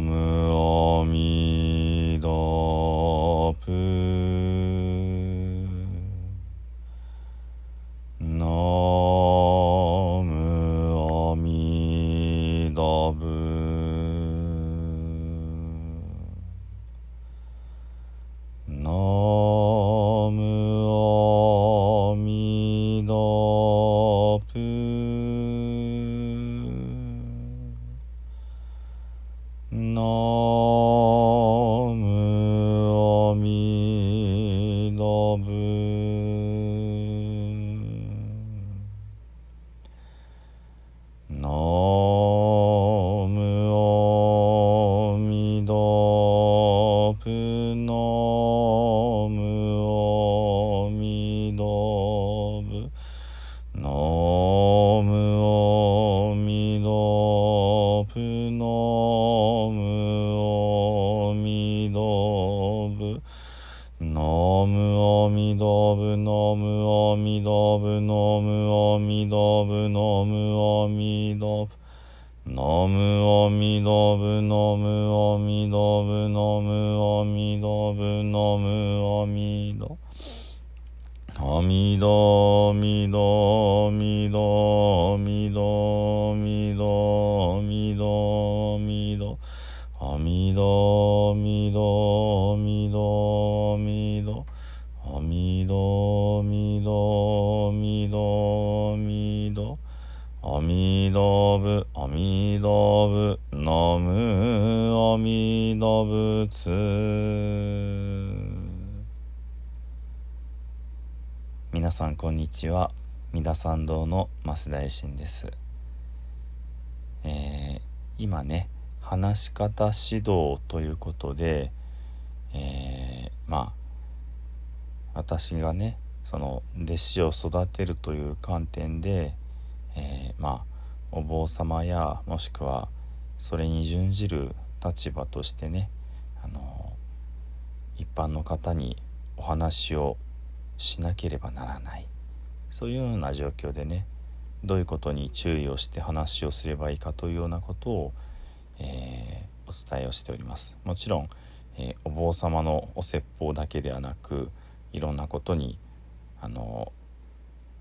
om ブ。ノムオミドブノムオミドブノムオミドブノムオミドブノムオミドブノムオミドブノムオミドブノムオミドオミドミドミドミドミドみどみどみどみどみどみどみどみどおみどぶおみどぶ。のむおみどぶつ。皆さんこんにちは。三田参道の増田衛進です。えー、今ね話し方指導ということで、えー、まあ私がねその弟子を育てるという観点で、えー、まあお坊様やもしくはそれに準じる立場としてねあの一般の方にお話をしなければならない。そういうような状況でねどういうことに注意をして話をすればいいかというようなことを、えー、お伝えをしております。もちろん、えー、お坊様のお説法だけではなくいろんなことにあの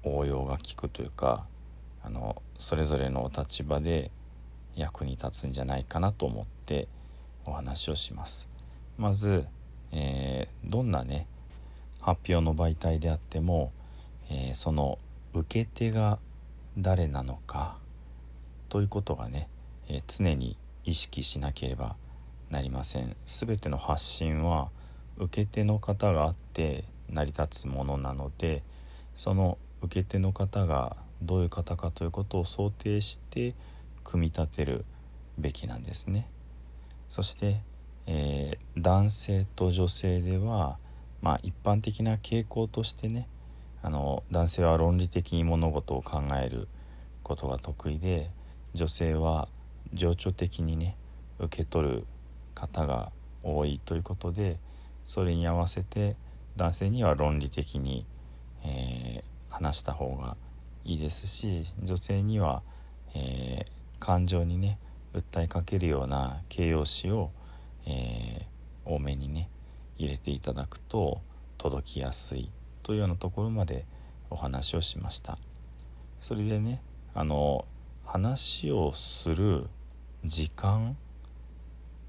応用が利くというかあのそれぞれのお立場で役に立つんじゃないかなと思ってお話をします。まず、えー、どんなね発表の媒体であっても、えー、その受け手が誰なのかということがね、えー、常に意識しなければなりません。全ての発信は受け手の方があって成り立つものなのでその受け手の方がどういう方かということを想定して組み立てるべきなんですね。そして、えー、男性と女性ではまあ一般的な傾向としてねあの男性は論理的に物事を考えることが得意で女性は情緒的にね受け取る方が多いということでそれに合わせて男性には論理的に、えー、話した方がいいですし女性には、えー、感情にね訴えかけるような形容詞を、えー、多めにね入れていただくと届きやすいというようなところまでお話をしました。それでねあの話をする時間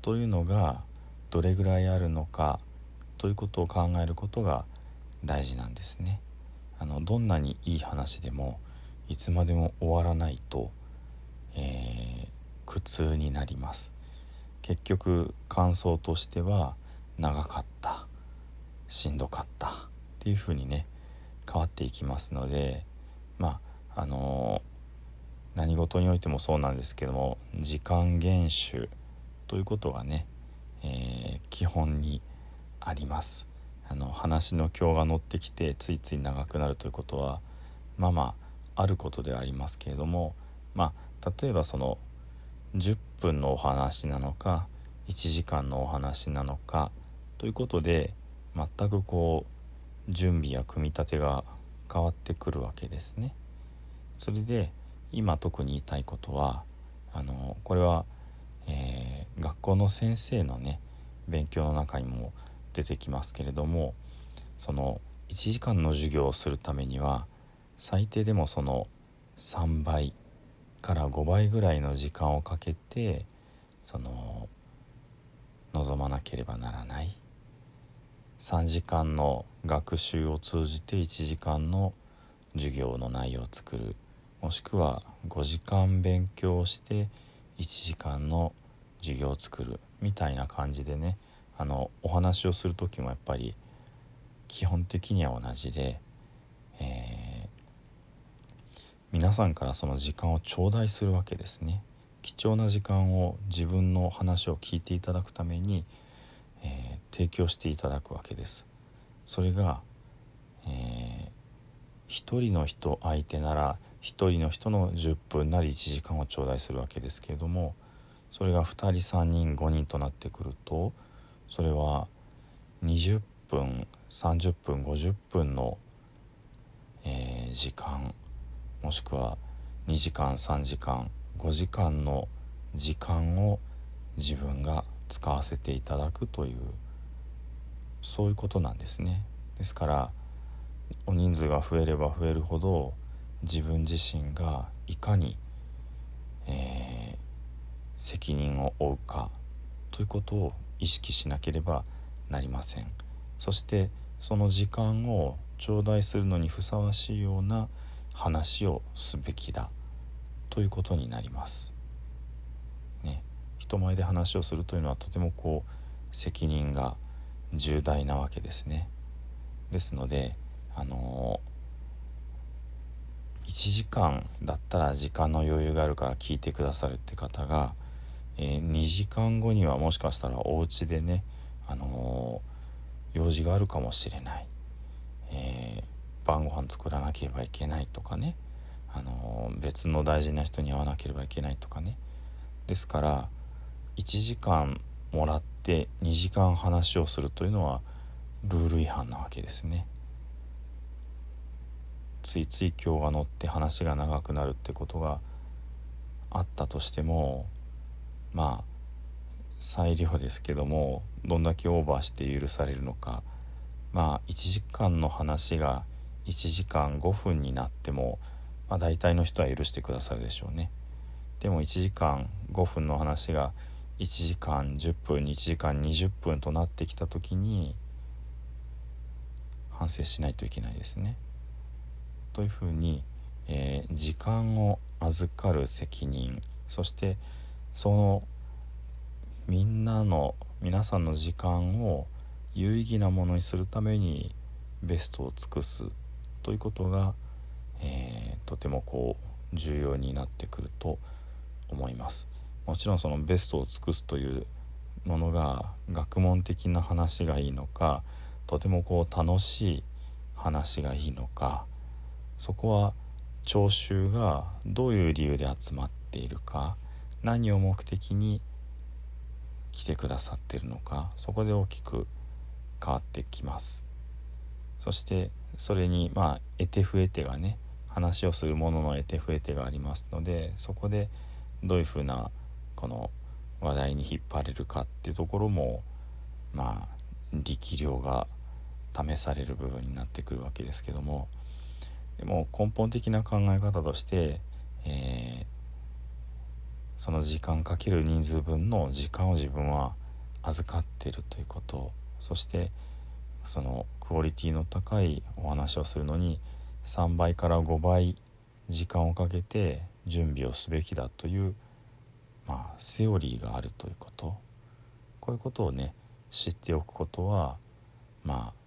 というのがどれぐらいあるのかということを考えることが大事なんですね。あのどんなにいい話でもいつまでも終わらないと、えー、苦痛になります。結局感想としては長かったしんどかったっていう風にね変わっていきますのでまああのー、何事においてもそうなんですけども時間厳守ということがね、えー、基本にあります。あの話の今日が乗ってきてついつい長くなるということはまあまああることではありますけれどもまあ例えばその10分のお話なのか1時間のお話なのかということで全くこう準備や組み立てが変わってくるわけですね。それで今特に言いたいことはあのこれは、えー、学校の先生のね勉強の中にも出てきますけれどもその1時間の授業をするためには最低でもその3倍から5倍ぐらいの時間をかけてその望まなければならない。3時間の学習を通じて1時間の授業の内容を作る。もしくは5時間勉強して1時間の授業を作るみたいな感じでねあのお話をする時もやっぱり基本的には同じで、えー、皆さんからその時間を頂戴するわけですね。貴重な時間を自分の話を聞いていただくために、えー、提供していただくわけです。それが、えー、1人の人相手なら1人の人の10分なり1時間を頂戴するわけですけれどもそれが2人3人5人となってくるとそれは20分30分50分の、えー、時間もしくは2時間3時間5時間の時間を自分が使わせていただくというそういうことなんですね。ですからお人数が増えれば増えるほど自分自身がいかに、えー、責任を負うかということを意識しなければなりませんそしてその時間を頂戴するのにふさわしいような話をすべきだということになります。ね、人前で話をするというのはとてもこう責任が重大なわけですね。ですのであの、時間だったら時間の余裕があるから聞いてくださるって方が、えー、2時間後にはもしかしたらお家でね、あのー、用事があるかもしれない、え晩ご飯作らなければいけないとかね、あの別の大事な人に会わなければいけないとかね。ですから1時間もらって2時間話をするというのはルール違反なわけですね。ついつい今日が乗って話が長くなるってことがあったとしてもまあ裁量ですけどもどんだけオーバーして許されるのかまあ1時間の話が1時間5分になっても、まあ、大体の人は許してくださるでしょうね。でも1時間5分の話が1時間10分1時間20分となってきた時に反省しないといけないですね。というふうに、えー、時間を預かる責任そしてそのみんなの皆さんの時間を有意義なものにするためにベストを尽くすということが、えー、とてもこう重要になってくると思います。もちろんそのベストを尽くすというものが学問的な話がいいのかとてもこう楽しい話がいいのかそこは聴衆がどういう理由で集まっているか何を目的に来てくださっているのかそこで大きく変わってきます。そしてそれにまあ得手不得手がね話をするものの得手不得手がありますのでそこでどういうふうなこの話題に引っ張れるかっていうところもまあ力量が試される部分になってくるわけですけどもでも根本的な考え方として、えー、その時間かける人数分の時間を自分は預かっているということそしてそのクオリティの高いお話をするのに3倍から5倍時間をかけて準備をすべきだという、まあ、セオリーがあるということ。こういうことをね知っておくことはまあ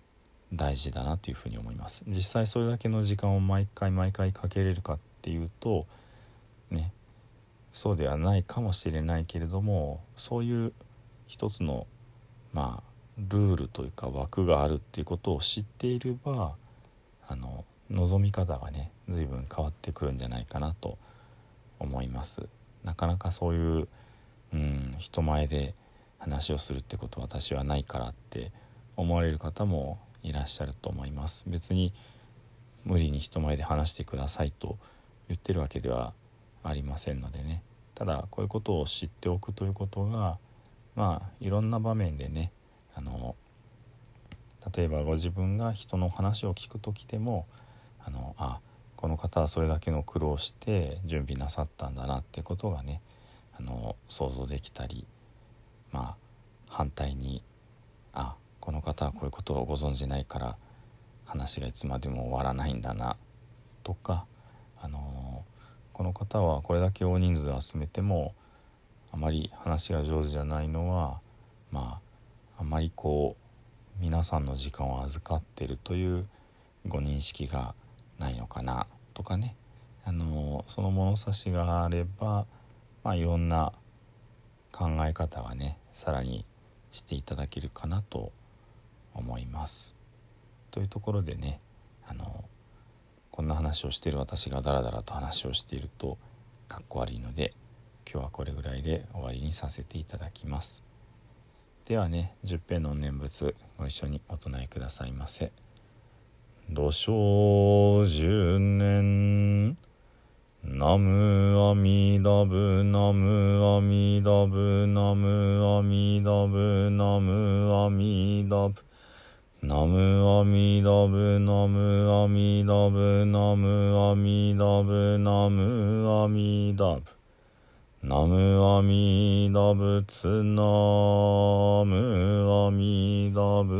大事だなというふに思います。実際それだけの時間を毎回毎回かけれるかっていうとねそうではないかもしれないけれどもそういう一つのまあルールというか枠があるっていうことを知っていればあの望み方がね随分変わってくるんじゃないかなと思います。なかなかそういう、うん、人前で話をするってことは私はないからって思われる方もいらっしゃると思います。別に無理に人前で話してくださいと言ってるわけではありませんのでね。ただこういうことを知っておくということがまあいろんな場面でねあの例えばご自分が人の話を聞く時でもあのあこの方はそれだけの苦労して準備なさったんだなってことがねあの想像できたりまあ反対にこの方はこういうことをご存じないから話がいつまでも終わらないんだなとか、あのこの方はこれだけ大人数集めてもあまり話が上手じゃないのはまああまりこう皆さんの時間を預かってるというご認識がないのかなとかね、あのその物差しがあれば、まあ、いろんな考え方がねさらにしていただけるかなと思います。思いますというところでねあのこんな話をしてる私がダラダラと話をしているとかっこ悪いので今日はこれぐらいで終わりにさせていただきます。ではね十平の念仏ご一緒にお唱えくださいませ。土生十年ナムアミダブナムアミダブナムアミダブナムアミダブナムアミダブナムアミダブナムアミダブナムアミダブ。ナムアミダブツナムアミダブ。